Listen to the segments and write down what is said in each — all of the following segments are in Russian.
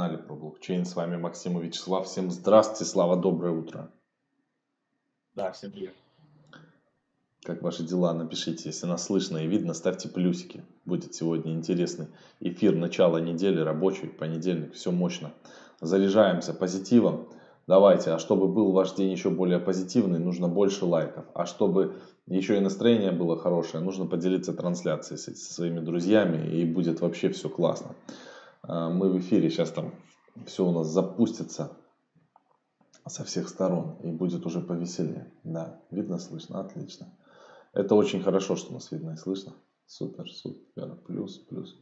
канале про блокчейн. С вами Максим и Вячеслав. Всем здравствуйте, Слава, доброе утро. Да, всем привет. Как ваши дела? Напишите, если нас слышно и видно, ставьте плюсики. Будет сегодня интересный эфир, начало недели, рабочий, понедельник, все мощно. Заряжаемся позитивом. Давайте, а чтобы был ваш день еще более позитивный, нужно больше лайков. А чтобы еще и настроение было хорошее, нужно поделиться трансляцией со своими друзьями, и будет вообще все классно. А, мы в эфире, сейчас там все у нас запустится со всех сторон и будет уже повеселее. Да, видно, слышно, отлично. Это очень хорошо, что нас видно и слышно. Супер, супер, плюс, плюс.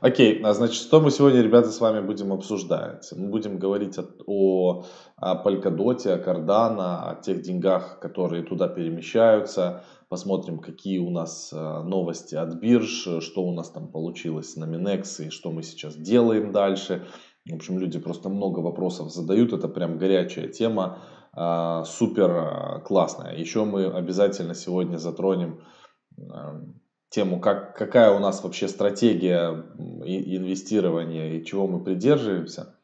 Окей, а значит, что мы сегодня, ребята, с вами будем обсуждать? Мы будем говорить о, о, о Polkadot, о Cardano, о тех деньгах, которые туда перемещаются. Посмотрим, какие у нас а, новости от бирж, что у нас там получилось на Минекс и что мы сейчас делаем дальше. В общем, люди просто много вопросов задают, это прям горячая тема, а, супер а, классная. Еще мы обязательно сегодня затронем тему, как, какая у нас вообще стратегия инвестирования и чего мы придерживаемся.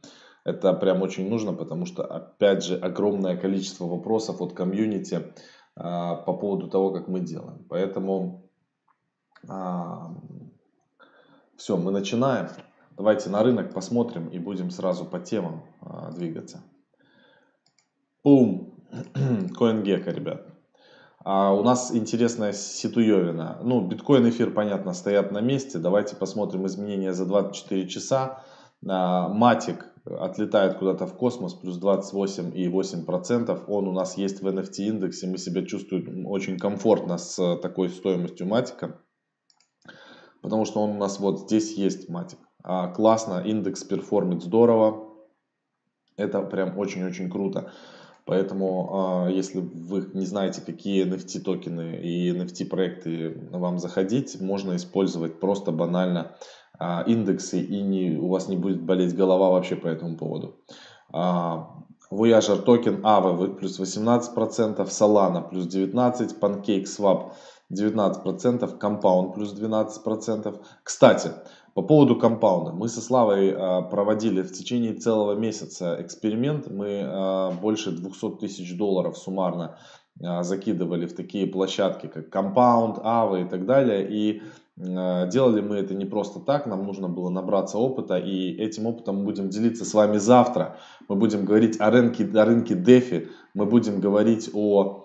Это прям очень нужно, потому что, опять же, огромное количество вопросов от комьюнити а, по поводу того, как мы делаем. Поэтому а, все, мы начинаем. Давайте на рынок посмотрим и будем сразу по темам а, двигаться. Пум! CoinGecko, ребят. А у нас интересная ситуевина. Ну, биткоин, эфир, понятно, стоят на месте. Давайте посмотрим изменения за 24 часа. Матик отлетает куда-то в космос, плюс 28,8%. Он у нас есть в NFT индексе. Мы себя чувствуем очень комфортно с такой стоимостью Матика. Потому что он у нас вот здесь есть Matic. Классно, индекс perform ит здорово. Это прям очень-очень круто. Поэтому, а, если вы не знаете, какие NFT токены и NFT проекты вам заходить, можно использовать просто банально а, индексы и не, у вас не будет болеть голова вообще по этому поводу. А, Voyager токен, AAVE плюс 18%, Solana плюс 19%, PancakeSwap 19%, Compound плюс 12%. Кстати, по поводу компаунда. Мы со Славой а, проводили в течение целого месяца эксперимент. Мы а, больше 200 тысяч долларов суммарно а, закидывали в такие площадки, как Compound, Ava и так далее. И делали мы это не просто так, нам нужно было набраться опыта, и этим опытом мы будем делиться с вами завтра. Мы будем говорить о рынке, о рынке DeFi, мы будем говорить о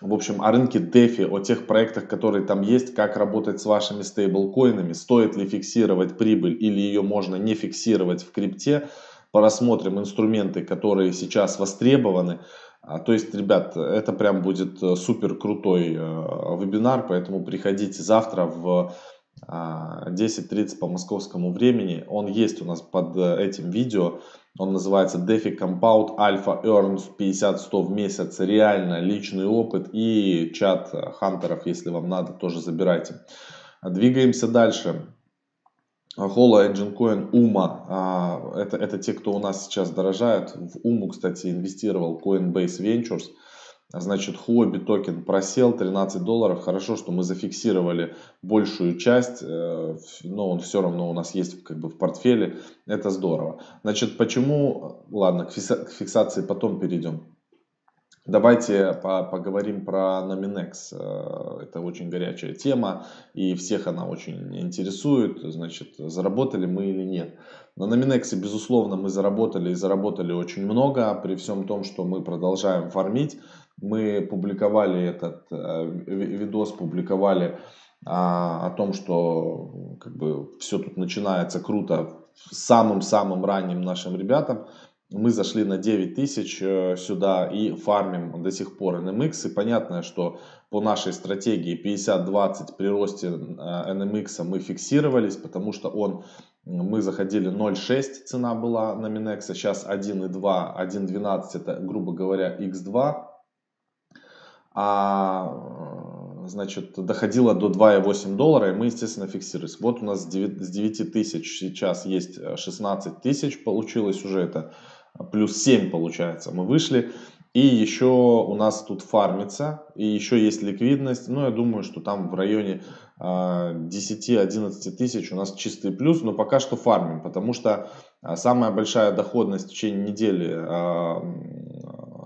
в общем, о рынке DeFi, о тех проектах, которые там есть, как работать с вашими стейблкоинами, стоит ли фиксировать прибыль или ее можно не фиксировать в крипте. Порассмотрим инструменты, которые сейчас востребованы. А, то есть, ребят, это прям будет э, супер крутой э, вебинар, поэтому приходите завтра в 10.30 а, по московскому времени. Он есть у нас под э, этим видео. Он называется DeFi Compound Alpha Earns 50-100 в месяц. Реально личный опыт и чат хантеров, если вам надо, тоже забирайте. Двигаемся дальше. Hola Engine Coin UMA. А, это, это те, кто у нас сейчас дорожает. В UMU, кстати, инвестировал Coinbase Ventures. Значит, Huobi токен просел 13 долларов. Хорошо, что мы зафиксировали большую часть, э, но он все равно у нас есть как бы в портфеле. Это здорово. Значит, почему... Ладно, к фиксации потом перейдем. Давайте поговорим про Nominex. Э, это очень горячая тема, и всех она очень интересует. Значит, заработали мы или нет. На Nominex, безусловно, мы заработали и заработали очень много, при всем том, что мы продолжаем фармить. Мы публиковали этот э, видос, публиковали а, о том, что как бы все тут начинается круто самым-самым ранним нашим ребятам. Мы зашли на 9 тысяч э, сюда и фармим до сих пор NMX. И понятно, что по нашей стратегии 50-20 при росте NMX мы фиксировались, потому что он мы заходили 0.6 цена была на Minex, сейчас 1.2, 1.12 это, грубо говоря, x2 а значит, доходило до 2,8 доллара, и мы, естественно, фиксировались. Вот у нас с 9 тысяч сейчас есть 16 тысяч, получилось уже это плюс 7 получается. Мы вышли, И еще у нас тут фармится, и еще есть ликвидность. Ну, я думаю, что там в районе 10-11 а, тысяч у нас чистый плюс, но пока что фармим, потому что самая большая доходность в течение недели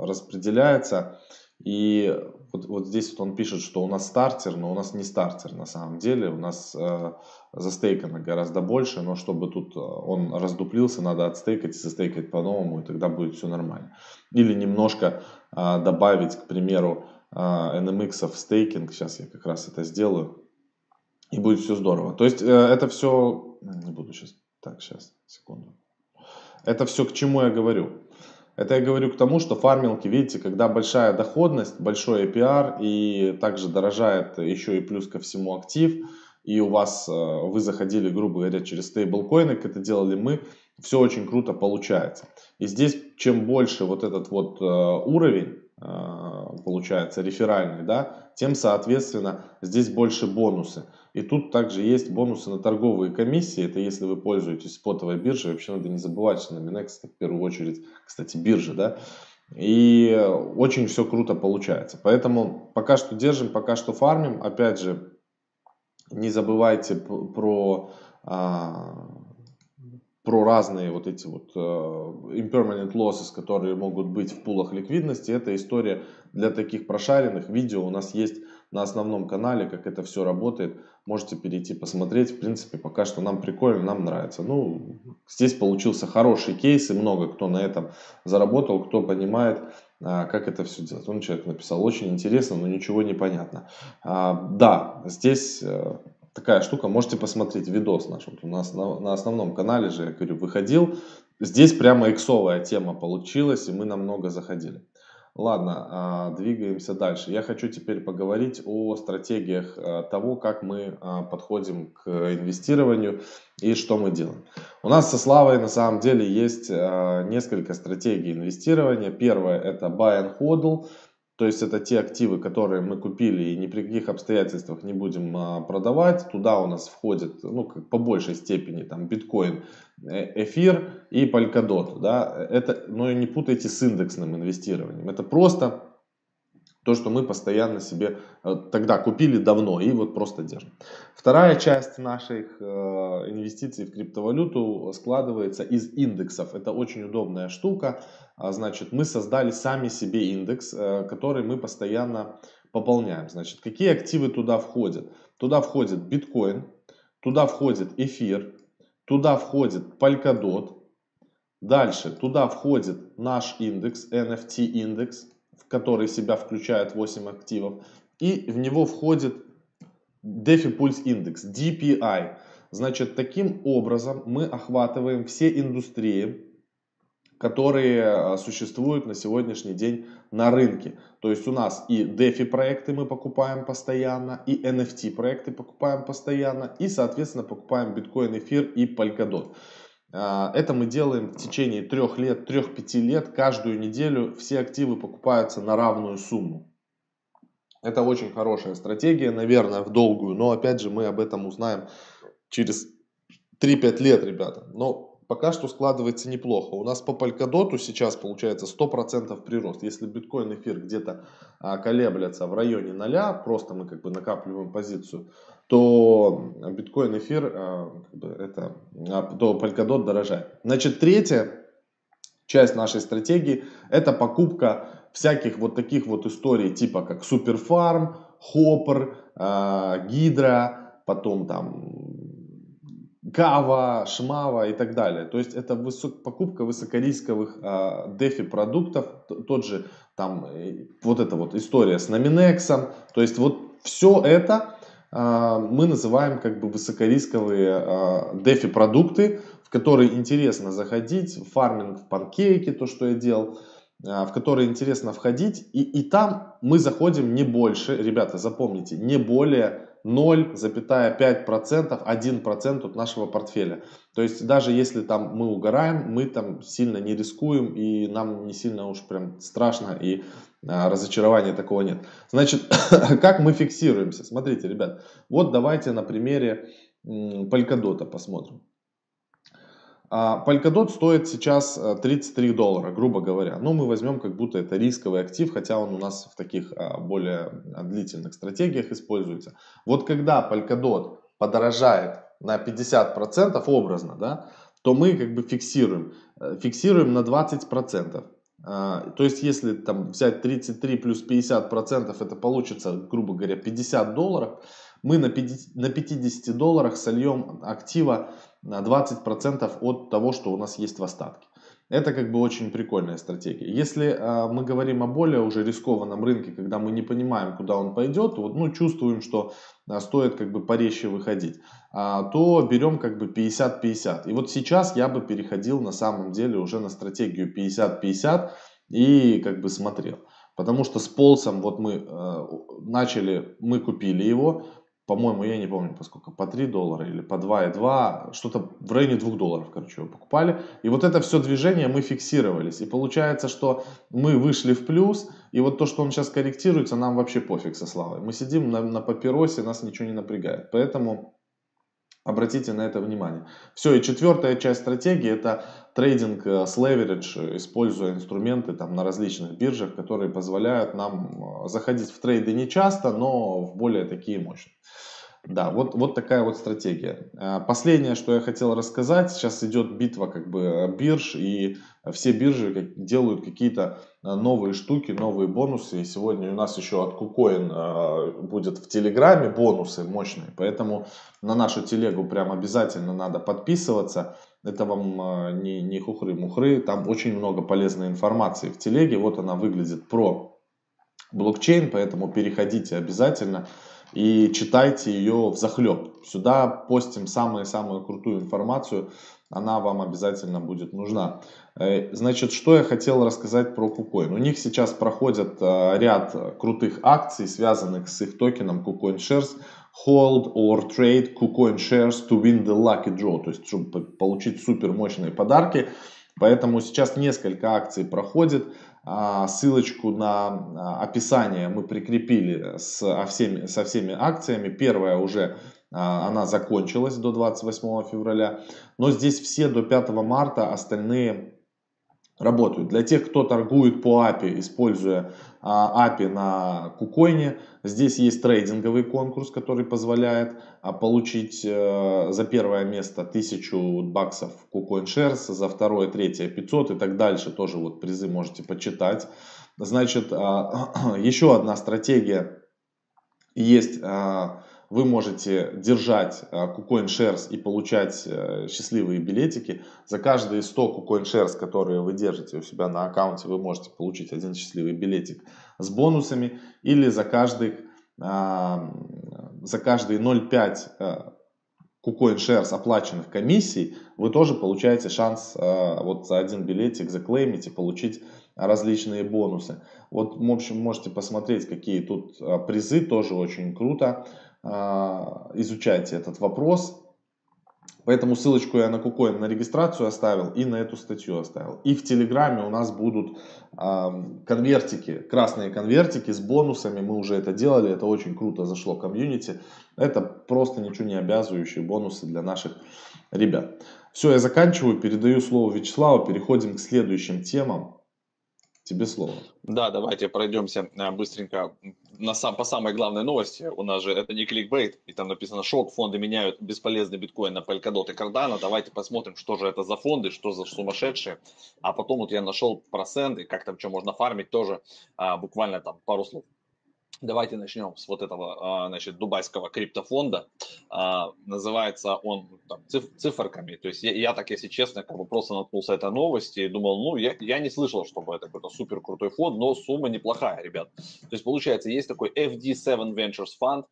распределяется. И вот, вот здесь вот он пишет, что у нас стартер, но у нас не стартер на самом деле. У нас э, застейкано гораздо больше, но чтобы тут он раздуплился, надо отстейкать и застейкать по-новому, и тогда будет все нормально. Или немножко э, добавить, к примеру, э, NMX в стейкинг. Сейчас я как раз это сделаю и будет все здорово. То есть э, это все, не буду сейчас, так, сейчас, секунду. Это все к чему я говорю? Это я говорю к тому, что фармилки, видите, когда большая доходность, большой APR и также дорожает еще и плюс ко всему актив, и у вас, э, вы заходили, грубо говоря, через стейблкоины, как это делали мы, все очень круто получается. И здесь, чем больше вот этот вот э, уровень, получается, реферальный, да, тем, соответственно, здесь больше бонусы. И тут также есть бонусы на торговые комиссии. Это если вы пользуетесь спотовой биржей. Вообще надо не забывать, что на Minex это в первую очередь, кстати, биржа, да. И очень все круто получается. Поэтому пока что держим, пока что фармим. Опять же, не забывайте про, а, про разные вот эти вот uh, impermanent losses, которые могут быть в пулах ликвидности. Это история для таких прошаренных. Видео у нас есть на основном канале, как это все работает. Можете перейти посмотреть. В принципе, пока что нам прикольно, нам нравится. Ну, здесь получился хороший кейс, и много кто на этом заработал, кто понимает, а, как это все делать. Он человек написал, очень интересно, но ничего не понятно. А, да, здесь э, такая штука, можете посмотреть видос наш. Вот у нас на, на основном канале же, я говорю, выходил. Здесь прямо иксовая тема получилась, и мы намного заходили. Ладно, а, двигаемся дальше. Я хочу теперь поговорить о стратегиях а, того, как мы а, подходим к инвестированию и что мы делаем. У нас со Славой на самом деле есть несколько стратегий инвестирования. Первое это buy and hodl. То есть это те активы, которые мы купили и ни при каких обстоятельствах не будем а, продавать. Туда у нас входит, ну, как по большей степени, там, биткоин, э, эфир и Polkadot. Да? Это, но не путайте с индексным инвестированием. Это просто то, что мы постоянно себе э, тогда купили давно и вот просто держим. Вторая часть наших э, инвестиций в криптовалюту складывается из индексов. Это очень удобная штука. А, значит, мы создали сами себе индекс, э, который мы постоянно пополняем. Значит, какие активы туда входят? Туда входит биткоин, туда входит эфир, туда входит Polkadot. Дальше туда входит наш индекс, NFT индекс который себя включает 8 активов. И в него входит DeFi Pulse Index, DPI. Значит, таким образом мы охватываем все индустрии, которые а, существуют на сегодняшний день на рынке. То есть у нас и DeFi проекты мы покупаем постоянно, и NFT проекты покупаем постоянно, и, соответственно, покупаем биткоин, эфир и Polkadot. А, это мы делаем в течение трех лет, трех-пяти лет. Каждую неделю все активы покупаются на равную сумму. Это очень хорошая стратегия, наверное, в долгую. Но опять же мы об этом узнаем через 3-5 лет, ребята. Но пока что складывается неплохо. У нас по Polkadot сейчас получается 100% прирост. Если биткоин эфир где-то а, колеблется в районе 0, просто мы как бы накапливаем позицию, то биткоин, эфир, а, это, а, то Polkadot дорожает. Значит, третья часть нашей стратегии это покупка всяких вот таких вот историй типа как Суперфарм, Хоппер, Гидра, потом там Кава, Шмава и так далее. То есть это высок, покупка высокорисковых э, DeFi продуктов, тот же там э, вот эта вот история с Nominex. То есть вот все это мы называем как бы высокорисковые а, DeFi продукты, в которые интересно заходить, фарминг в панкейке, то, что я делал, а, в которые интересно входить, и, и там мы заходим не больше, ребята, запомните, не более 0,5%, 1% от нашего портфеля. То есть даже если там мы угораем, мы там сильно не рискуем и нам не сильно уж прям страшно и а, разочарования такого нет. Значит, как мы фиксируемся? Смотрите, ребят, вот давайте на примере Polkadot посмотрим. А Polkadot стоит сейчас 33 доллара, грубо говоря. Ну, мы возьмем, как будто это рисковый актив, хотя он у нас в таких более длительных стратегиях используется. Вот когда Polkadot подорожает на 50% образно, да, то мы как бы фиксируем, э, фиксируем на 20%. А, то есть, если там взять 33 плюс 50%, это получится, грубо говоря, 50 долларов, мы на 50, на 50 долларах сольем актива на 20% от того, что у нас есть в остатке. Это как бы очень прикольная стратегия. Если э, мы говорим о более уже рискованном рынке, когда мы не понимаем, куда он пойдет, вот, ну, чувствуем, что э, стоит как бы порезче выходить, э, то берем как бы 50-50. И вот сейчас я бы переходил на самом деле уже на стратегию 50-50 и как бы смотрел. Потому что с полсом вот мы э, начали, мы купили его, по-моему, я не помню, по сколько, по 3 доллара или по 2,2, что-то в районе 2 долларов, короче, его покупали. И вот это все движение мы фиксировались. И получается, что мы вышли в плюс, и вот то, что он сейчас корректируется, нам вообще пофиг со Славой. Мы сидим на, на папиросе, нас ничего не напрягает. Поэтому Обратите на это внимание. Все, и четвертая часть стратегии это трейдинг э, с leverage, используя инструменты там, на различных биржах, которые позволяют нам э, заходить в трейды не часто, но в более такие мощные. Да, вот, вот такая вот стратегия. Э, последнее, что я хотел рассказать, сейчас идет битва как бы бирж, и все биржи делают какие-то новые штуки, новые бонусы. И сегодня у нас еще от KuCoin будет в Телеграме бонусы мощные, поэтому на нашу телегу прям обязательно надо подписываться. Это вам не, не хухры-мухры, там очень много полезной информации в телеге. Вот она выглядит про блокчейн, поэтому переходите обязательно и читайте ее в захлеб. Сюда постим самую-самую крутую информацию, она вам обязательно будет нужна. Э, значит, что я хотел рассказать про KuCoin. У них сейчас проходят э, ряд крутых акций, связанных с их токеном KuCoin Shares. Hold or trade KuCoin Shares to win the lucky draw. То есть, чтобы получить супер мощные подарки. Поэтому сейчас несколько акций проходит. А, ссылочку на а, описание мы прикрепили со всеми, со всеми акциями. Первая уже а, она закончилась до 28 февраля. Но здесь все до 5 марта, остальные работают. Для тех, кто торгует по API, используя API на Кукоине, здесь есть трейдинговый конкурс, который позволяет получить э, за первое место 1000 баксов KuCoin Shares, за второе, третье 500 и так дальше. Тоже вот призы можете почитать. Значит, еще одна стратегия есть вы можете держать KuCoin Shares и получать э, счастливые билетики. За каждые 100 KuCoin Shares, которые вы держите у себя на аккаунте, вы можете получить один счастливый билетик с бонусами. Или за каждый, за каждые 0,5 KuCoin Shares оплаченных комиссий, вы тоже получаете шанс вот за один билетик заклеймить и получить различные бонусы. Вот, в общем, можете посмотреть, какие тут призы, тоже очень круто. А, изучайте этот вопрос. Поэтому ссылочку я на KuCoin на регистрацию оставил и на эту статью оставил. И в Телеграме у нас будут э, конвертики, красные конвертики с бонусами. Мы уже это делали, это очень круто зашло комьюнити. Это просто ничего не обязывающие бонусы для наших ребят. Все, я заканчиваю, передаю слово Вячеславу, переходим к следующим темам. Тебе слово. Да, давайте пройдемся э, быстренько на сам, по самой главной новости. У нас же это не кликбейт, и там написано шок, фонды меняют бесполезный биткоин на Polkadot и Cardano. Давайте посмотрим, что же это за фонды, что за сумасшедшие. А потом вот я нашел проценты, как там что можно фармить тоже, а, буквально там пару слов. Давайте начнем с вот этого, а, значит, дубайского криптофонда. А, называется он там, циферками. То есть я, я так, если честно, как бы просто наткнулся этой новости и думал, ну, я, я не слышал, чтобы это какой-то супер крутой фонд, но сумма неплохая, ребят. То есть получается, есть такой FD7 Ventures Fund,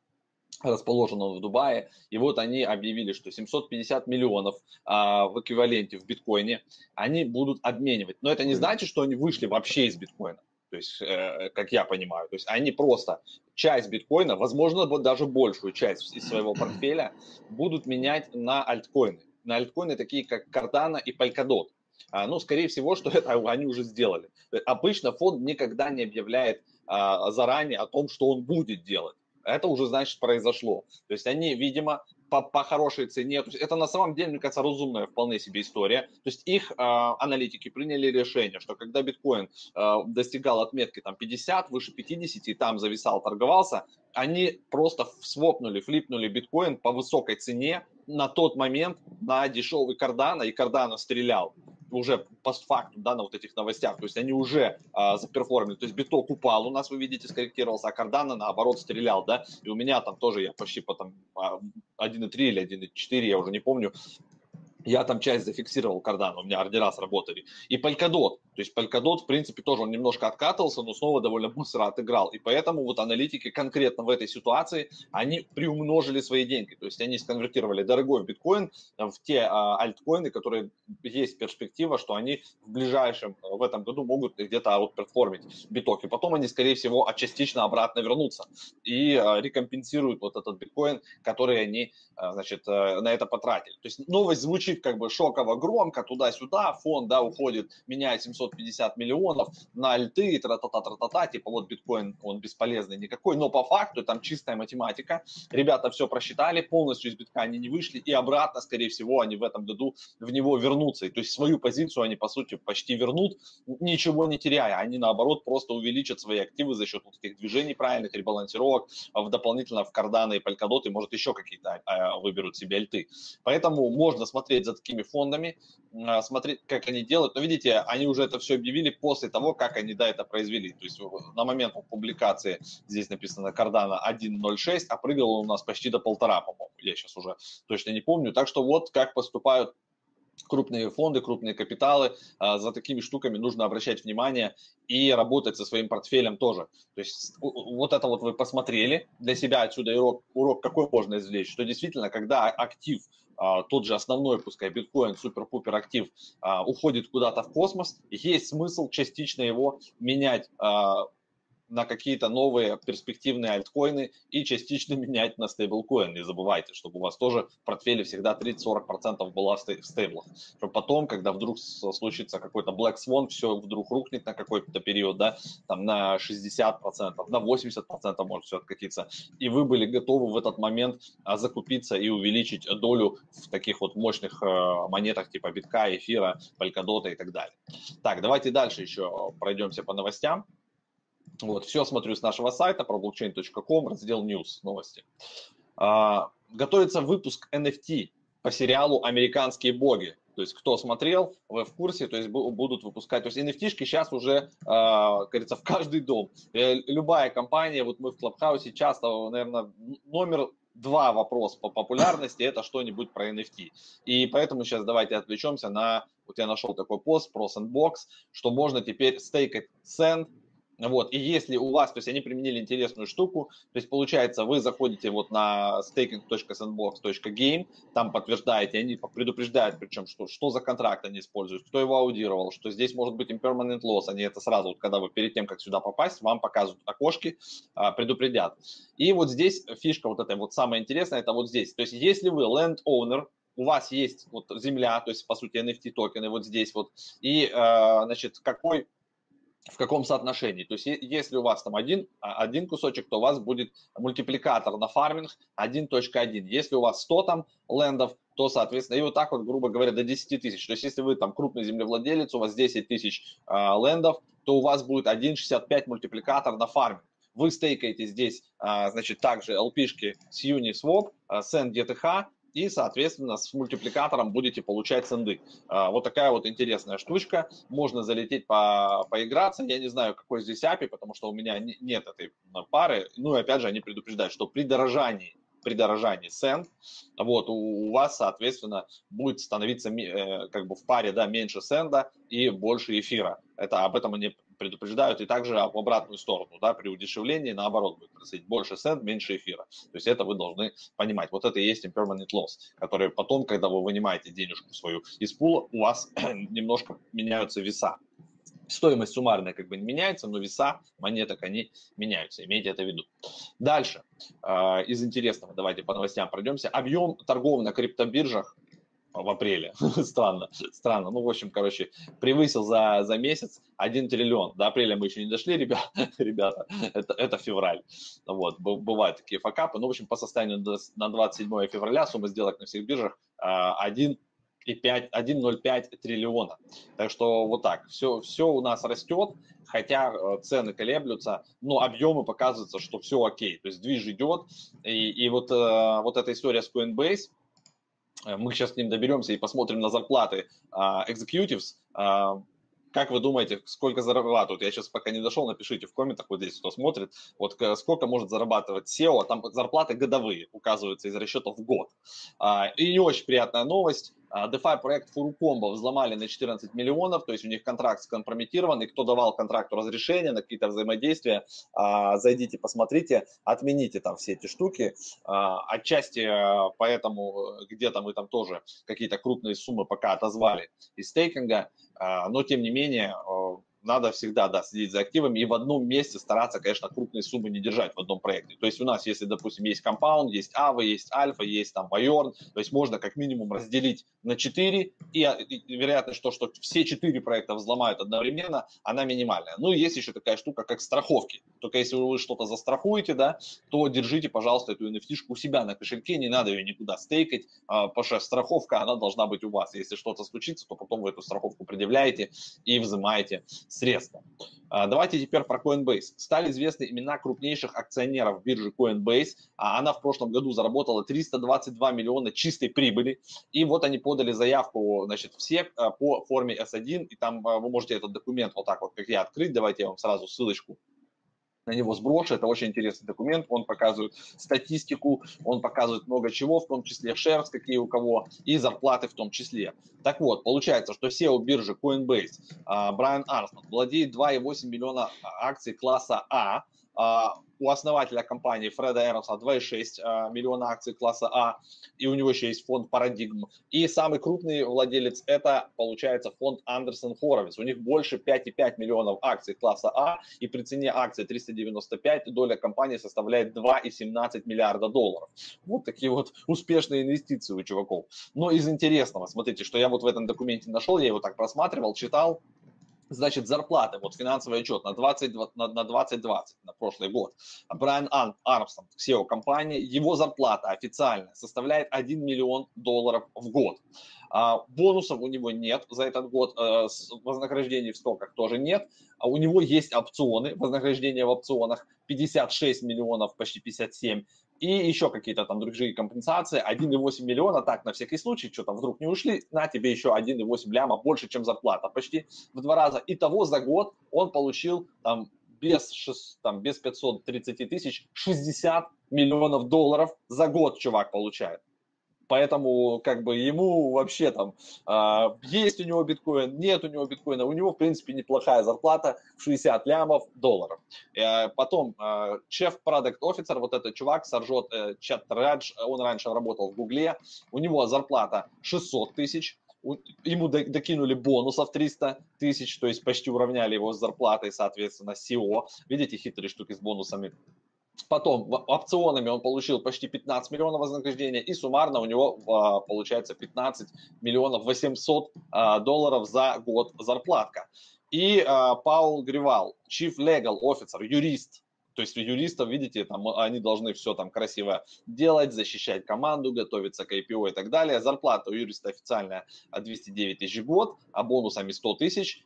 расположен он в Дубае, и вот они объявили, что 750 миллионов а, в эквиваленте в биткоине они будут обменивать. Но это не значит, что они вышли вообще из биткоина то есть, э, как я понимаю. То есть они просто часть биткоина, возможно, даже большую часть из своего портфеля будут менять на альткоины. На альткоины такие, как Cardano и Polkadot. А, ну, скорее всего, что это они уже сделали. Обычно фонд никогда не объявляет а, заранее о том, что он будет делать. Это уже, значит, произошло. То есть они, видимо, по, по хорошей цене. То есть это на самом деле, мне кажется, разумная вполне себе история. То есть их э, аналитики приняли решение, что когда биткоин э, достигал отметки там 50, выше 50 и там зависал, торговался, они просто свопнули, флипнули биткоин по высокой цене на тот момент на дешевый кардана, и кардана стрелял уже постфактум, да, на вот этих новостях, то есть они уже а, заперформили, то есть биток упал у нас, вы видите, скорректировался, а кардана наоборот стрелял, да, и у меня там тоже я почти потом 1.3 или 1.4, я уже не помню, я там часть зафиксировал Cardano, у меня ордера сработали. И Polkadot, то есть Polkadot, в принципе, тоже он немножко откатывался, но снова довольно быстро отыграл. И поэтому вот аналитики конкретно в этой ситуации, они приумножили свои деньги. То есть они сконвертировали дорогой биткоин в те а, альткоины, которые есть перспектива, что они в ближайшем, в этом году могут где-то outperform ить биток. И потом они, скорее всего, частично обратно вернутся и а, рекомпенсируют вот этот биткоин, который они, а, значит, а, на это потратили. То есть новость звучит как бы шоково громко, туда-сюда, фонд, да, уходит, меняет 700 650 миллионов на альты, тра-та-та-та-та, типа вот биткоин, он бесполезный никакой, но по факту там чистая математика, ребята все просчитали, полностью из битка они не вышли, и обратно, скорее всего, они в этом году в него вернутся, и то есть свою позицию они, по сути, почти вернут, ничего не теряя, они, наоборот, просто увеличат свои активы за счет вот этих движений правильных, ребалансировок, а в дополнительно в карданы и полькодоты, может, еще какие-то а, выберут себе альты. Поэтому можно смотреть за такими фондами, а, смотреть, как они делают, но видите, они уже это все объявили после того, как они да, это произвели. То есть на момент публикации здесь написано Cardano 1.06, а прыгал он у нас почти до полтора, по-моему. Я сейчас уже точно не помню. Так что вот как поступают крупные фонды, крупные капиталы, а, за такими штуками нужно обращать внимание и работать со своим портфелем тоже. То есть вот это вот вы посмотрели для себя отсюда урок, урок какой можно извлечь, что действительно, когда актив а, тот же основной, пускай биткоин, супер-пупер актив, а, уходит куда-то в космос, есть смысл частично его менять. А, на какие-то новые перспективные альткоины и частично менять на стейблкоин. Не забывайте, чтобы у вас тоже в портфеле всегда 30-40% было в стейблах. Чтобы потом, когда вдруг случится какой-то Black Swan, все вдруг рухнет на какой-то период, да, там на 60%, на 80% может все откатиться. И вы были готовы в этот момент а, закупиться и увеличить долю в таких вот мощных э, монетах типа битка, эфира, полькодота и так далее. Так, давайте дальше еще пройдемся по новостям. Вот, все смотрю с нашего сайта про blockchain.com, раздел News, новости. А, готовится выпуск NFT по сериалу «Американские боги». То есть, кто смотрел, вы в курсе, то есть будут выпускать. То есть, NFT сейчас уже, э, говорится, в каждый дом. Э, любая компания, вот мы в Клабхаусе часто, наверное, номер два вопрос по популярности, это что-нибудь про NFT. И поэтому сейчас давайте отвлечемся на, вот я нашел такой пост про Sandbox, что можно теперь стейкать Sand вот, и если у вас, то есть они применили интересную штуку, то есть получается вы заходите вот на staking.sandbox.game, там подтверждаете, они предупреждают, причем что, что за контракт они используют, кто его аудировал, что здесь может быть impermanent loss, они это сразу, вот, когда вы перед тем, как сюда попасть, вам показывают окошки, а, предупредят. И вот здесь фишка вот этой вот самая интересная, это вот здесь, то есть если вы landowner, у вас есть вот земля, то есть по сути NFT токены вот здесь вот, и э, значит какой в каком соотношении. То есть если у вас там один, а, один кусочек, то у вас будет мультипликатор на фарминг 1.1. Если у вас 100 там лендов, то, соответственно, и вот так вот, грубо говоря, до 10 тысяч. То есть если вы там крупный землевладелец, у вас 10 тысяч э, лендов, то у вас будет 1.65 мультипликатор на фарминг. Вы стейкаете здесь, э, значит, также LP-шки с Uniswap, э, SendDTH, и, соответственно, с мультипликатором будете получать сенды. А, вот такая вот интересная штучка. Можно залететь по, поиграться. Я не знаю, какой здесь API, потому что у меня нет этой пары. Ну и опять же, они предупреждают, что при дорожании при дорожании сенд, вот, у, у вас, соответственно, будет становиться э, как бы в паре, да, меньше сенда и больше эфира. Это об этом они предупреждают и также в обратную сторону, да, при удешевлении наоборот будет происходить больше сент, меньше эфира. То есть это вы должны понимать. Вот это и есть impermanent loss, который потом, когда вы вынимаете денежку свою из пула, у вас немножко меняются веса. Стоимость суммарная как бы не меняется, но веса монеток, они меняются. Имейте это в виду. Дальше. Э, из интересного, давайте по новостям пройдемся. Объем торгов на криптобиржах в апреле. странно, странно. Ну, в общем, короче, превысил за, за месяц 1 триллион. До апреля мы еще не дошли, ребята, ребята это, это февраль. Вот, бывают такие факапы. Ну, в общем, по состоянию на 27 февраля сумма сделок на всех биржах 1 1,05 триллиона. Так что вот так, все, все у нас растет, хотя э, цены колеблются, но объемы показываются, что все окей, то есть движ идет, и, и вот, э, вот эта история с Coinbase, мы сейчас к ним доберемся и посмотрим на зарплаты executives, как вы думаете, сколько зарабатывают? Я сейчас пока не дошел, напишите в комментах, вот здесь кто смотрит, вот сколько может зарабатывать SEO, там зарплаты годовые указываются из расчетов в год. И не очень приятная новость, а, DeFi проект Фурукомбо взломали на 14 миллионов, то есть у них контракт скомпрометирован, и кто давал контракту разрешение на какие-то взаимодействия, а, зайдите, посмотрите, отмените там все эти штуки. А, отчасти поэтому где-то мы там тоже какие-то крупные суммы пока отозвали из стейкинга, но тем не менее надо всегда, да, следить за активами и в одном месте стараться, конечно, крупные суммы не держать в одном проекте. То есть у нас, если, допустим, есть компаунд, есть АВА, есть Альфа, есть там Байорн, то есть можно как минимум разделить на 4, и, и вероятность, что, что все 4 проекта взломают одновременно, она минимальная. Ну и есть еще такая штука, как страховки. Только если вы что-то застрахуете, да, то держите, пожалуйста, эту NFT у себя на кошельке, не надо ее никуда стейкать, а, потому что страховка, она должна быть у вас. Если что-то случится, то потом вы эту страховку предъявляете и взимаете средства. А, давайте теперь про Coinbase. Стали известны имена крупнейших акционеров биржи Coinbase. А она в прошлом году заработала 322 миллиона чистой прибыли. И вот они подали заявку, значит, все а, по форме S1. И там вы можете этот документ вот так вот, как я, открыть. Давайте я вам сразу ссылочку на него сброшу. Это очень интересный документ. Он показывает статистику, он показывает много чего, в том числе shares, какие у кого, и зарплаты в том числе. Так вот, получается, что SEO биржи Coinbase а, Брайан Армстронг владеет 2,8 миллиона акций класса А, а, у основателя компании Фреда Эронса 2,6 а, миллиона акций класса А, и у него еще есть фонд Парадигм. И самый крупный владелец это, получается, фонд Андерсон Хоровиц. У них больше 5,5 миллионов акций класса А, и при цене акций 395 доля компании составляет 2,17 миллиарда долларов. Вот такие вот успешные инвестиции у чуваков. Но из интересного, смотрите, что я вот в этом документе нашел, я его так просматривал, читал, Значит, зарплаты, вот финансовый отчет на, 20, на, на 2020, на прошлый год. Брайан Ан, Армстронг, SEO компании, его зарплата официальная составляет 1 миллион долларов в год. А, бонусов у него нет за этот год, а, вознаграждений в стоках тоже нет. А у него есть опционы, вознаграждение в опционах 56 миллионов, почти 57 и еще какие-то там другие компенсации, 1,8 миллиона, так, на всякий случай, что там вдруг не ушли, на тебе еще 1,8 ляма, больше, чем зарплата, почти в два раза. И того за год он получил там без, 6, там, без 530 тысяч 60 миллионов долларов за год чувак получает поэтому как бы ему вообще там э, есть у него биткоин, нет у него биткоина, у него в принципе неплохая зарплата в 60 лямов долларов. Э, потом э, продукт офицер, вот этот чувак, Саржот э, Чатрадж, он раньше работал в Гугле, у него зарплата 600 тысяч, ему докинули бонусов 300 тысяч, то есть почти уравняли его с зарплатой, соответственно, SEO. Видите хитрые штуки с бонусами? Потом опционами он получил почти 15 миллионов вознаграждения, и суммарно у него а, получается 15 миллионов 800 а, долларов за год зарплатка. И а, Паул Гривал, Chief Legal Officer, юрист, то есть юристов, видите, там, они должны все там красиво делать, защищать команду, готовиться к IPO и так далее. Зарплата у юриста официальная 209 тысяч в год, а бонусами 100 тысяч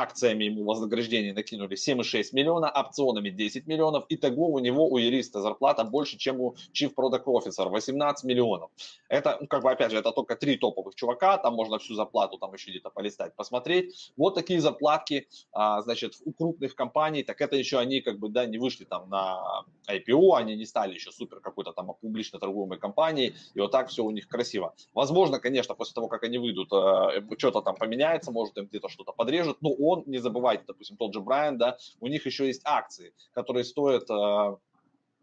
акциями ему вознаграждение накинули 7,6 миллиона, опционами 10 миллионов. Итого у него, у юриста зарплата больше, чем у Chief Product Officer, 18 миллионов. Это, ну, как бы, опять же, это только три топовых чувака, там можно всю зарплату там еще где-то полистать, посмотреть. Вот такие зарплатки, а, значит, у крупных компаний, так это еще они, как бы, да, не вышли там на IPO, они не стали еще супер какой-то там публично торгуемой компанией, и вот так все у них красиво. Возможно, конечно, после того, как они выйдут, э, что-то там поменяется, может, им где-то что-то подрежут, но он, не забывайте, допустим, тот же Брайан, да, у них еще есть акции, которые стоят э,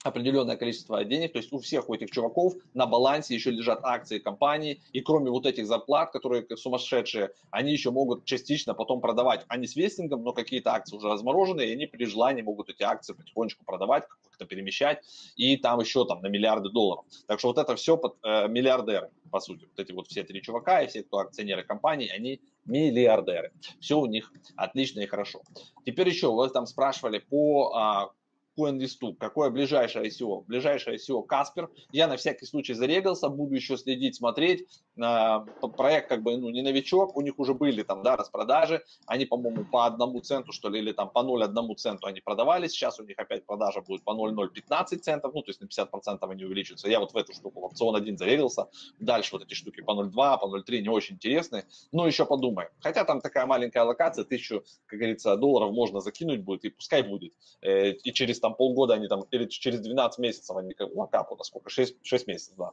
определенное количество денег, то есть у всех у этих чуваков на балансе еще лежат акции компании, и кроме вот этих зарплат, которые сумасшедшие, они еще могут частично потом продавать, они с вестингом, но какие-то акции уже разморожены, и они при желании могут эти акции потихонечку продавать, как-то перемещать, и там еще там на миллиарды долларов. Так что вот это все под, э, миллиардеры, по сути. Вот эти вот все три чувака и все, кто акционеры компании, они миллиардеры. Все у них отлично и хорошо. Теперь еще, вы там спрашивали по а, CoinList, какое ближайшее ICO? Ближайшее ICO Каспер. Я на всякий случай зарегался, буду еще следить, смотреть. Проект как бы ну, не новичок, у них уже были там да, распродажи. Они, по-моему, по одному центу, что ли, или там по 0,1 центу они продавались. Сейчас у них опять продажа будет по 0,015 центов, ну, то есть на 50% они увеличиваются. Я вот в эту штуку, в опцион 1 зарегался. Дальше вот эти штуки по 0,2, по 0,3 не очень интересные. Но еще подумаем. Хотя там такая маленькая локация, тысячу, как говорится, долларов можно закинуть будет, и пускай будет. Э, и через там полгода они там, или через 12 месяцев они как локапу, насколько, 6, 6 месяцев, да.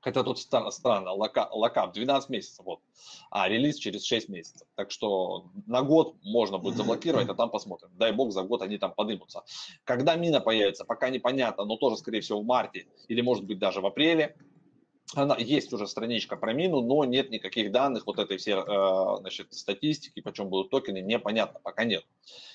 Хотя тут странно, странно лока, локап 12 месяцев, вот, а релиз через 6 месяцев. Так что на год можно будет заблокировать, а там посмотрим. Дай бог, за год они там подымутся. Когда мина появится, пока непонятно, но тоже, скорее всего, в марте или, может быть, даже в апреле она, есть уже страничка про мину, но нет никаких данных, вот этой всей э, значит, статистики, почем будут токены, непонятно, пока нет.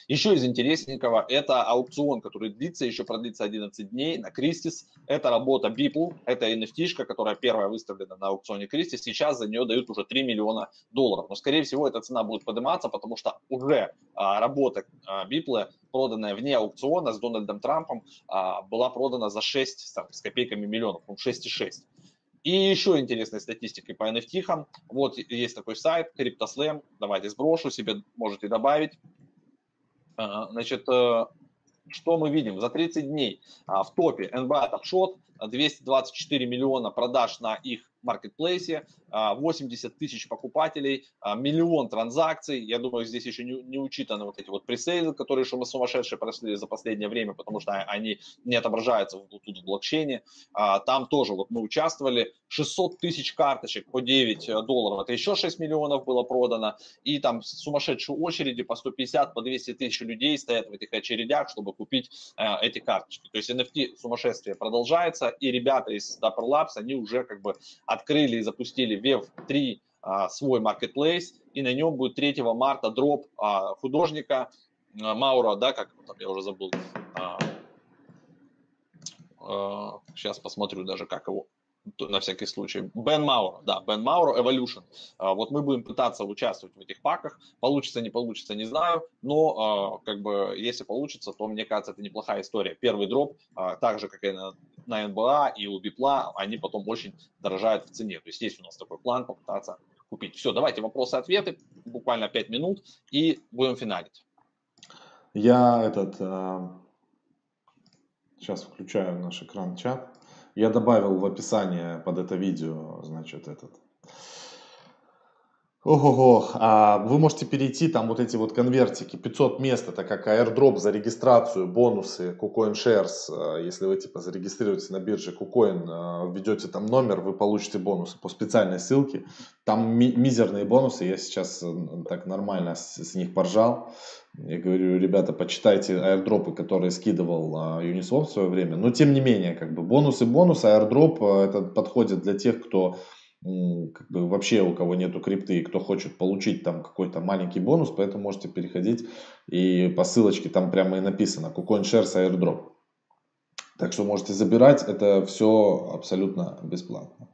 Еще из интересненького, это аукцион, который длится, еще продлится 11 дней на Кристис. Это работа Beeple, это NFT, которая первая выставлена на аукционе Кристис. Сейчас за нее дают уже 3 миллиона долларов. Но, скорее всего, эта цена будет подниматься, потому что уже а, работа а, Beeple, проданная вне аукциона с Дональдом Трампом, а, была продана за 6 там, с копейками миллионов, 6,6. И еще интересной статистикой по NFT. Вот есть такой сайт, CryptoSlam. Давайте сброшу, себе можете добавить. Значит, э, что мы видим? За 30 дней а, в топе NBA Top Shot 224 миллиона продаж на их маркетплейсе, 80 а, тысяч покупателей, а, миллион транзакций. Я думаю, здесь еще не, не учитаны вот эти вот пресейлы, которые что мы сумасшедшие прошли за последнее время, потому что они не отображаются тут в блокчейне. А, там тоже вот мы участвовали, 600 тысяч карточек по 9 э, долларов, это еще 6 миллионов было продано, и там сумасшедшие очереди по 150, по 200 тысяч людей стоят в этих очередях, чтобы купить э, эти карточки. То есть NFT сумасшествие продолжается, и ребята из Dapper Labs, они уже как бы открыли и запустили Web3 а, свой marketplace, и на нем будет 3 марта дроп а, художника а, Маура, да, как там, я уже забыл. Сейчас посмотрю даже, как его на всякий случай. Бен Мауро, да, Бен Мауро Evolution. Вот мы будем пытаться участвовать в этих паках. Получится, не получится, не знаю, но как бы если получится, то мне кажется, это неплохая история. Первый дроп, так же, как и на, на НБА и у Бипла, они потом очень дорожают в цене. То есть есть у нас такой план попытаться купить. Все, давайте вопросы-ответы, буквально 5 минут, и будем финалить. Я этот... Сейчас включаю наш экран чат. Я добавил в описание под это видео, значит, этот. Ого, а вы можете перейти, там вот эти вот конвертики, 500 мест, это как airdrop за регистрацию, бонусы, KuCoin Shares, а, если вы типа зарегистрируетесь на бирже KuCoin, а, введете там номер, вы получите бонусы по специальной ссылке, там ми- мизерные бонусы, я сейчас так нормально с, с них поржал, я говорю, ребята, почитайте аирдропы, которые скидывал Uniswap в свое время. Но тем не менее, как бы бонусы бонусы, аирдроп а, это подходит для тех, кто как бы вообще у кого нету крипты и кто хочет получить там какой-то маленький бонус, поэтому можете переходить и по ссылочке там прямо и написано KuCoin Shares Airdrop. Так что можете забирать, это все абсолютно бесплатно.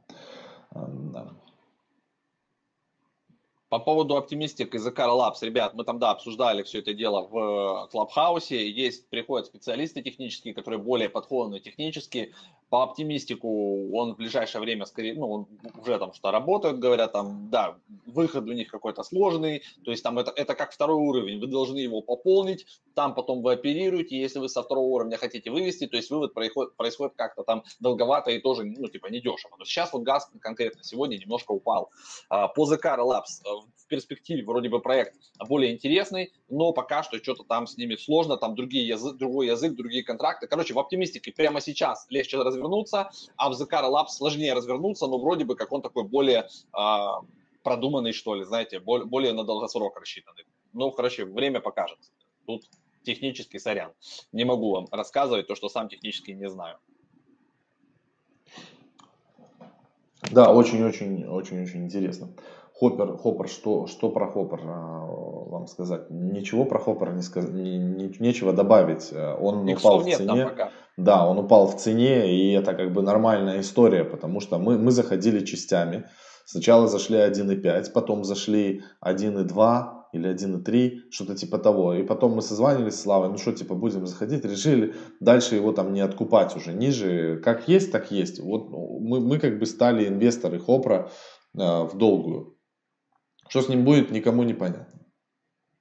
По поводу оптимистик из Car Labs, ребят, мы там, да, обсуждали все это дело в Клабхаусе. Есть, приходят специалисты технические, которые более подходны технически, по оптимистику он в ближайшее время, скорее, ну, он уже там что работает, говорят, там, да, выход у них какой-то сложный, то есть там это, это как второй уровень, вы должны его пополнить, там потом вы оперируете, если вы со второго уровня хотите вывести, то есть вывод происходит, происходит как-то там долговато и тоже, ну, типа, недешево. Но сейчас вот газ конкретно сегодня немножко упал. А, по The Car Labs э, в перспективе вроде бы проект более интересный, но пока что что-то там с ними сложно, там другие язык, другой язык, другие контракты. Короче, в оптимистике прямо сейчас легче развиваться развернуться, а в Zakara Labs сложнее развернуться, но вроде бы как он такой более э, продуманный, что ли, знаете, более, более на долгосрок рассчитанный. Ну, короче, время покажет. Тут технически сорян. Не могу вам рассказывать то, что сам технически не знаю. Да, очень-очень-очень-очень интересно. Хоппер, Хоппер, что, что про Хоппер а, вам сказать? Ничего про Хоппер не сказ... не, не, нечего добавить. Он Иксов упал в цене. Да, он упал в цене, и это как бы нормальная история, потому что мы, мы заходили частями. Сначала зашли 1.5, потом зашли 1.2 или 1.3, что-то типа того. И потом мы созванивались с Славой, ну что, типа, будем заходить, решили дальше его там не откупать уже ниже. Как есть, так есть. Вот мы, мы как бы стали инвесторы Хопра э, в долгую. Что с ним будет, никому не понятно.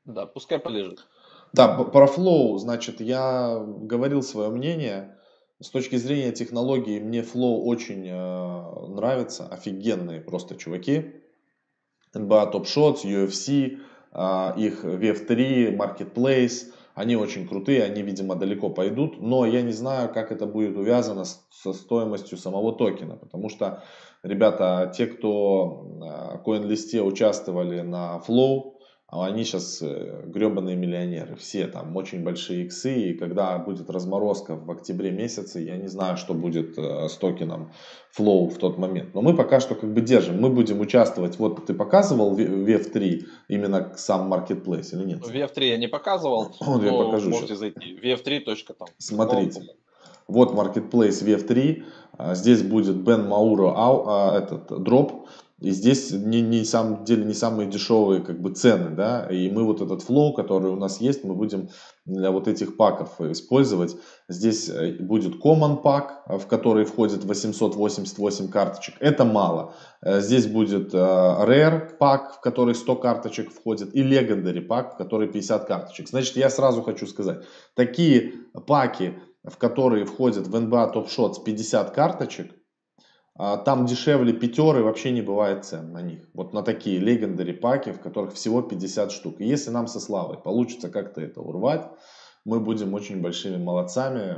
Да, пускай полежит. Да, про Flow, значит, я говорил свое мнение. С точки зрения технологий, мне Flow очень э, нравится. Офигенные просто чуваки. NBA Top Shots, UFC, э, их VF3, Marketplace. Они очень крутые, они, видимо, далеко пойдут. Но я не знаю, как это будет увязано с, со стоимостью самого токена. Потому что ребята, те, кто в CoinList участвовали на Flow, они сейчас э, гребаные миллионеры, все там очень большие иксы, и когда будет разморозка в октябре месяце, я не знаю, что будет э, с токеном Flow в тот момент. Но мы пока что как бы держим, мы будем участвовать, вот ты показывал VF3 именно сам Marketplace или нет? VF3 я не показывал, вот я покажу можете сейчас. зайти, vf3.com. Смотрите. Вот Marketplace VF3. А, здесь будет Бен Мауро а, этот дроп. И здесь не, не самом деле не самые дешевые как бы цены, да, и мы вот этот флоу, который у нас есть, мы будем для вот этих паков использовать. Здесь э, будет Common пак, в который входит 888 карточек, это мало. Э, здесь будет э, Rare пак, в который 100 карточек входит, и Legendary пак, в который 50 карточек. Значит, я сразу хочу сказать, такие паки, в которые входят в NBA Top Shots 50 карточек, а, там дешевле пятеры вообще не бывает цен на них. Вот на такие легендари паки, в которых всего 50 штук. И если нам со Славой получится как-то это урвать, мы будем очень большими молодцами.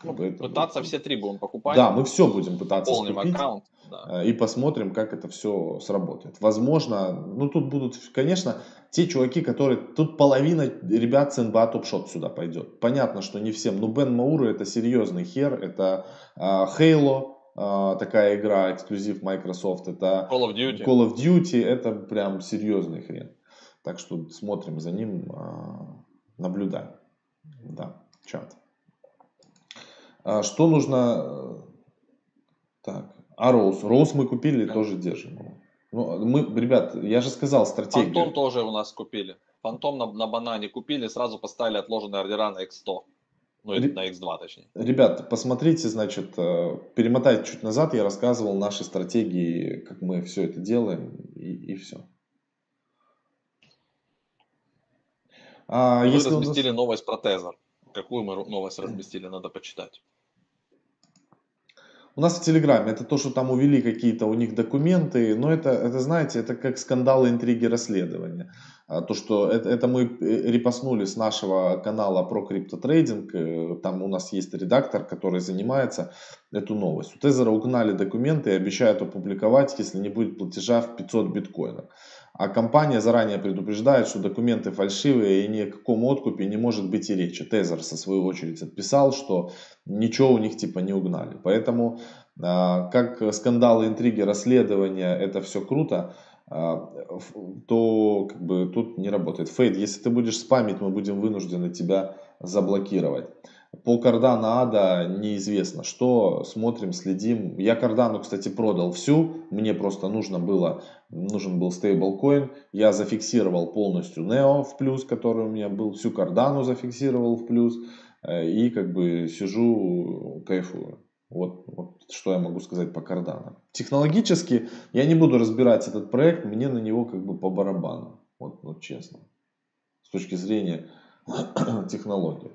Как бы это пытаться будет... все три будем покупать. Да, мы все будем пытаться Полный скупить. Аккаунт, да. Э, и посмотрим, как это все сработает. Возможно, ну тут будут, конечно, те чуваки, которые... Тут половина ребят с Top Shot сюда пойдет. Понятно, что не всем. Но Бен Мауру это серьезный хер. Это uh, Halo, а, такая игра, эксклюзив Microsoft, это Call of Duty. Call of Duty, это прям серьезный хрен. Так что смотрим за ним, наблюдаем. Да, чат. А что нужно... Так, а Роуз? Роуз мы купили, да. тоже держим его. Ну, мы, ребят, я же сказал стратегию. Фантом тоже у нас купили. Фантом на, на банане купили, сразу поставили отложенные ордера на X100. Ну, Р... на X2 точнее. Ребят, посмотрите, значит, э, перемотайте чуть назад, я рассказывал наши стратегии, как мы все это делаем, и, и все. А, Вы если разместили нас... новость про Тезер. Какую мы новость разместили, надо почитать. У нас в Телеграме это то, что там увели какие-то у них документы, но это, это знаете, это как скандалы, интриги, расследования. А, то, что это, это мы э, репостнули с нашего канала про криптотрейдинг, э, там у нас есть редактор, который занимается эту новость. У Тезера угнали документы и обещают опубликовать, если не будет платежа в 500 биткоинов. А компания заранее предупреждает, что документы фальшивые и ни о каком откупе не может быть и речи. Тезер, со свою очередь, отписал, что ничего у них типа не угнали. Поэтому а, как скандалы, интриги, расследования, это все круто. А, то как бы тут не работает. Фейд, если ты будешь спамить, мы будем вынуждены тебя заблокировать. По Cardano Ада неизвестно что, смотрим, следим. Я Cardano, кстати, продал всю, мне просто нужно было, нужен был стейблкоин. Я зафиксировал полностью Neo в плюс, который у меня был, всю Cardano зафиксировал в плюс. Э, и как бы сижу, кайфую. Вот, вот что я могу сказать по Cardano. Технологически я не буду разбирать этот проект, мне на него как бы по барабану. Вот, вот честно. С точки зрения технологии.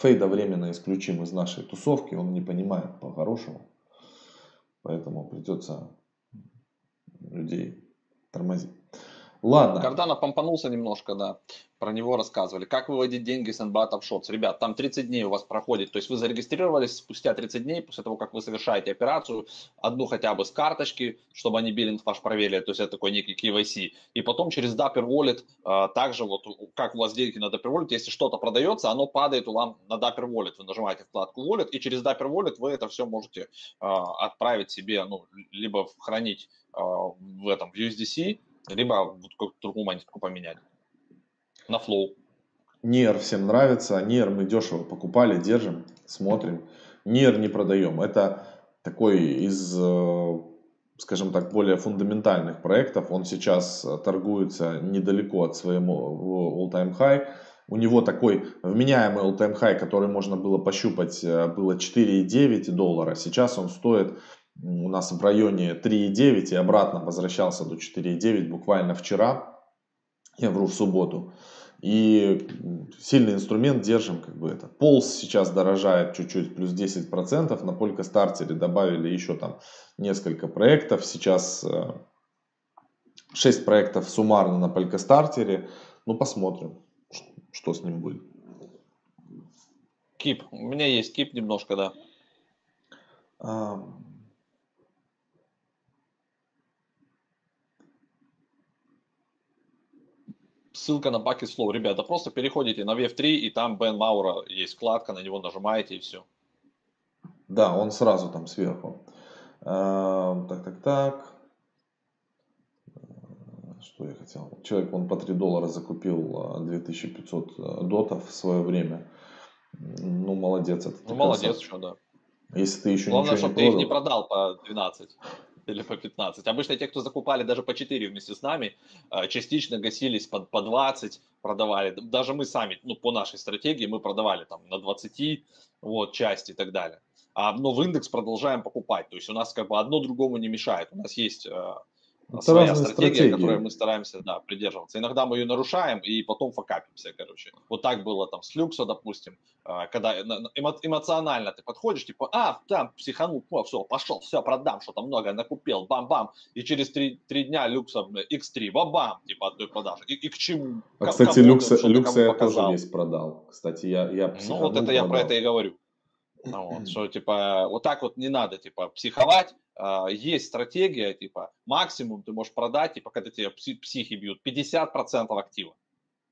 Фейда временно исключим из нашей тусовки, он не понимает по-хорошему. Поэтому придется людей тормозить. Ладно. Кардано помпанулся немножко, да. Про него рассказывали. Как выводить деньги с NBA Top Shots? Ребят, там 30 дней у вас проходит. То есть вы зарегистрировались спустя 30 дней после того, как вы совершаете операцию, одну хотя бы с карточки, чтобы они биллинг ваш проверили. То есть это такой некий KYC. И потом через Dapper Wallet, а, также вот как у вас деньги на Dapper Wallet, если что-то продается, оно падает у вам на Dapper Wallet. Вы нажимаете вкладку Wallet, и через Dapper Wallet вы это все можете а, отправить себе, ну, либо хранить а, в этом в USDC, Либо вот какую-то другую монетку поменять. На Flow. NEAR всем нравится. NEAR мы дешево покупали, держим, смотрим. NEAR не продаем. Это такой из, э, скажем так, более фундаментальных проектов. Он сейчас торгуется недалеко от своего all-time high. У него такой вменяемый all-time high, который можно было пощупать, э, было 4,9 доллара. Сейчас он стоит у нас в районе 3,9 и обратно возвращался до 4,9 буквально вчера. Я вру в субботу. И сильный инструмент держим, как бы это. Полз сейчас дорожает чуть-чуть, плюс 10%. На Полька стартере добавили еще там несколько проектов. Сейчас 6 э, проектов суммарно на Полька стартере. Ну, посмотрим, что с ним будет. Кип. У меня есть кип немножко, да. А, ссылка на Bucket Flow. Ребята, просто переходите на VF3, и там Бен Маура есть вкладка, на него нажимаете, и все. Да, он сразу там сверху. А, так, так, так. Что я хотел? Человек, он по 3 доллара закупил 2500 а, а, дотов в свое время. Ну, молодец. Это ну, молодец, что, да. Если ты еще Главное, ничего чтобы не продал. ты их не продал по 12 или по 15. Обычно те, кто закупали даже по 4 вместе с нами, э, частично гасились по, по 20, продавали. Даже мы сами, ну, по нашей стратегии, мы продавали там на 20 вот, части и так далее. А, но в индекс продолжаем покупать. То есть у нас как бы одно другому не мешает. У нас есть э, это своя стратегия, стратегии. которой мы стараемся да, придерживаться. Иногда мы ее нарушаем и потом факапимся, короче. Вот так было там с Люксо, допустим, а, когда эмо- эмоционально ты подходишь, типа, а, там, психанул, о, все, пошел, все, продам, что-то много накупил, бам-бам, и через три, три дня Люкса X3, бам-бам, типа, от той продажи. И, и к чему? А, кстати, Люкса, Люкса я тоже весь продал. Кстати, я, я Ну, вот это продал. я про это и говорю. Ну, вот, что, типа, вот так вот не надо, типа, психовать, есть стратегия, типа, максимум ты можешь продать, типа, когда тебе психи бьют, 50% актива.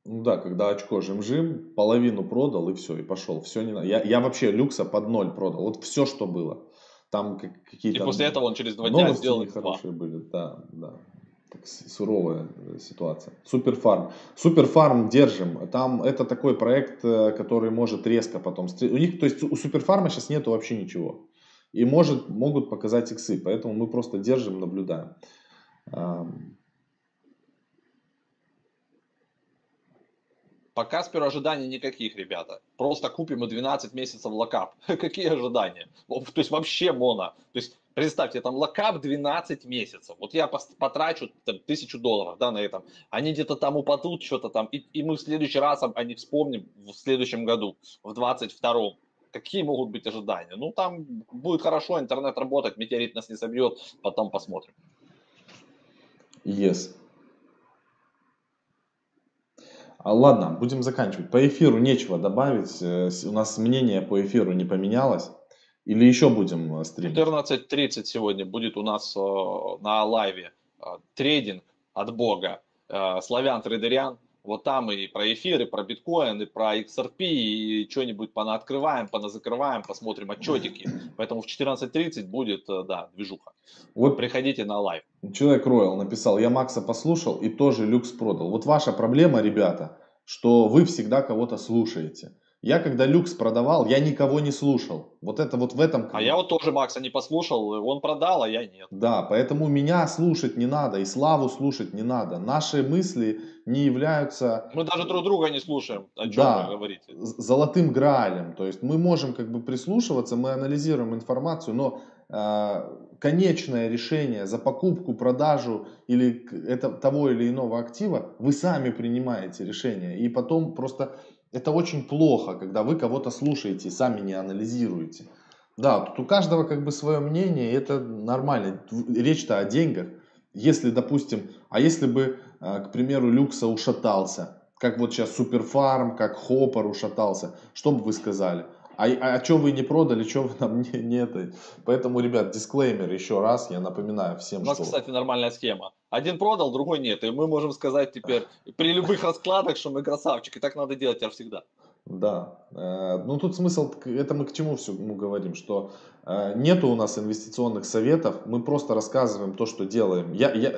Ну да, когда очко жим-жим, половину продал и все, и пошел. Все не надо. Я, я вообще люкса под ноль продал. Вот все, что было. Там какие-то... И после этого он через два дня сделал хорошие были, да, да. Так, суровая э, ситуация. Суперфарм. Суперфарм держим. Там это такой проект, э, который может резко потом... У них, то есть у Суперфарма сейчас нету вообще ничего и может, могут показать иксы. Поэтому мы просто держим, наблюдаем. Пока сперва ожиданий никаких, ребята. Просто купим и 12 месяцев lockup. Какие ожидания? То есть вообще моно. То есть представьте, там lockup 12 месяцев. Вот я потрачу там, тысячу долларов да, на этом. Они где-то там упадут, что-то там. И, и мы в следующий раз о них вспомним в следующем году, в 22 какие могут быть ожидания? Ну, там будет хорошо, интернет работать, метеорит нас не собьет, потом посмотрим. Yes. А, ладно, будем заканчивать. По эфиру нечего добавить. Э, у нас мнение по эфиру не поменялось. Или еще будем э, стримить? 14.30 сегодня будет у нас э, на лайве трейдинг от Бога. Славян Трейдерян вот там и про эфир, и про биткоин, и про XRP, и что-нибудь понаоткрываем, поназакрываем, посмотрим отчетики. Поэтому в 14.30 будет, э, да, движуха. Вот приходите на live. Человек Роял написал, я Макса послушал и тоже люкс продал. Вот ваша проблема, ребята, что вы всегда кого-то слушаете. Я когда люкс продавал, я никого не слушал. Вот это вот в этом... А я вот тоже Макса не послушал, он продал, а я нет. Да, поэтому меня слушать не надо и Славу слушать не надо. Наши мысли не являются... Мы даже друг друга не слушаем, о чем да, вы говорите. золотым граалем. То есть мы можем как бы прислушиваться, мы анализируем информацию, но э, конечное решение за покупку, продажу или это, того или иного актива вы сами принимаете решение. И потом просто это очень плохо, когда вы кого-то слушаете и сами не анализируете. Да, тут у каждого как бы свое мнение, и это нормально. Речь-то о деньгах. Если, допустим, а если бы, э, к примеру, Люкса ушатался, как вот сейчас Суперфарм, как Хоппер ушатался, что бы вы сказали? А, а, а что вы не продали, что вы нам не, не это? Поэтому, ребят, дисклеймер еще раз, я напоминаю всем, У нас, что... кстати, нормальная схема. Один продал, другой нет. И мы можем сказать теперь при любых раскладах, что мы красавчик. И так надо делать теперь всегда. Да. Э, ну, тут смысл, это мы к чему все мы говорим, что э, нету у нас инвестиционных советов, мы просто рассказываем то, что делаем. Я, я,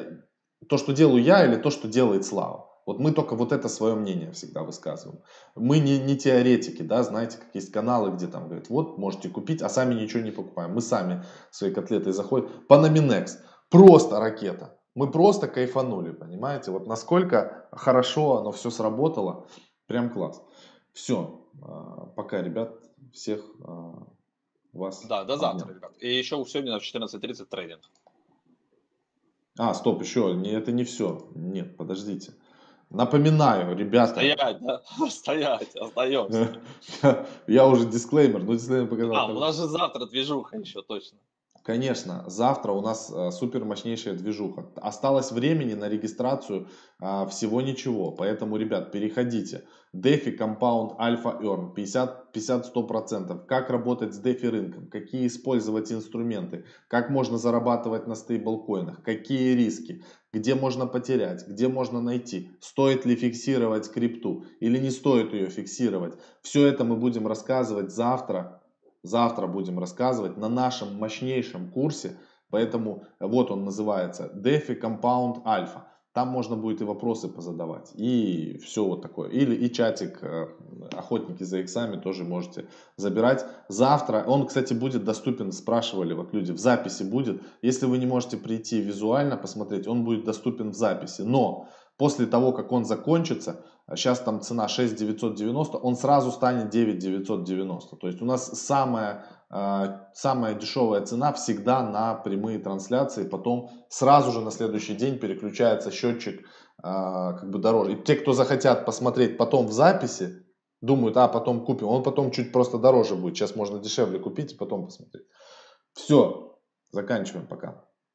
то, что делаю я или то, что делает Слава. Вот мы только вот это свое мнение всегда высказываем. Мы не, не теоретики, да, знаете, как есть каналы, где там говорят, вот, можете купить, а сами ничего не покупаем. Мы сами свои котлеты заходим. Панаминекс, просто ракета. Мы просто кайфанули, понимаете? Вот насколько хорошо оно все сработало, прям класс. Все, а, пока, ребят, всех а, вас. Да, до завтра, ребят. И еще сегодня в 14.30 трейдинг. А, стоп, еще, это не все. Нет, подождите. Напоминаю, ребята. Стоять, да? Стоять, остаемся. Я уже дисклеймер, но дисклеймер показал. А, у нас же завтра движуха еще точно. Конечно, завтра у нас э, супер мощнейшая движуха. Осталось времени на регистрацию э, всего ничего. Поэтому, ребят, переходите. DeFi Compound Alpha Earn 50-100%. Как работать с DeFi рынком, какие использовать инструменты, как можно зарабатывать на стейблкоинах, какие риски, где можно потерять, где можно найти, стоит ли фиксировать крипту или не стоит ее фиксировать. Все это мы будем рассказывать завтра завтра будем рассказывать на нашем мощнейшем курсе. Поэтому вот он называется DeFi Compound Alpha. Там можно будет и вопросы позадавать, и все вот такое. Или и чатик э, охотники за иксами тоже можете забирать. Завтра, он, кстати, будет доступен, спрашивали вот люди, в записи будет. Если вы не можете прийти визуально посмотреть, он будет доступен в записи. Но после того, как он закончится, сейчас там цена 6 990, он сразу станет 9 990. То есть у нас самая, а, самая дешевая цена всегда на прямые трансляции, потом сразу же на следующий день переключается счетчик а, как бы дороже. И те, кто захотят посмотреть потом в записи, думают, а потом купим, он потом чуть просто дороже будет. Сейчас можно дешевле купить и потом посмотреть. Все, заканчиваем пока.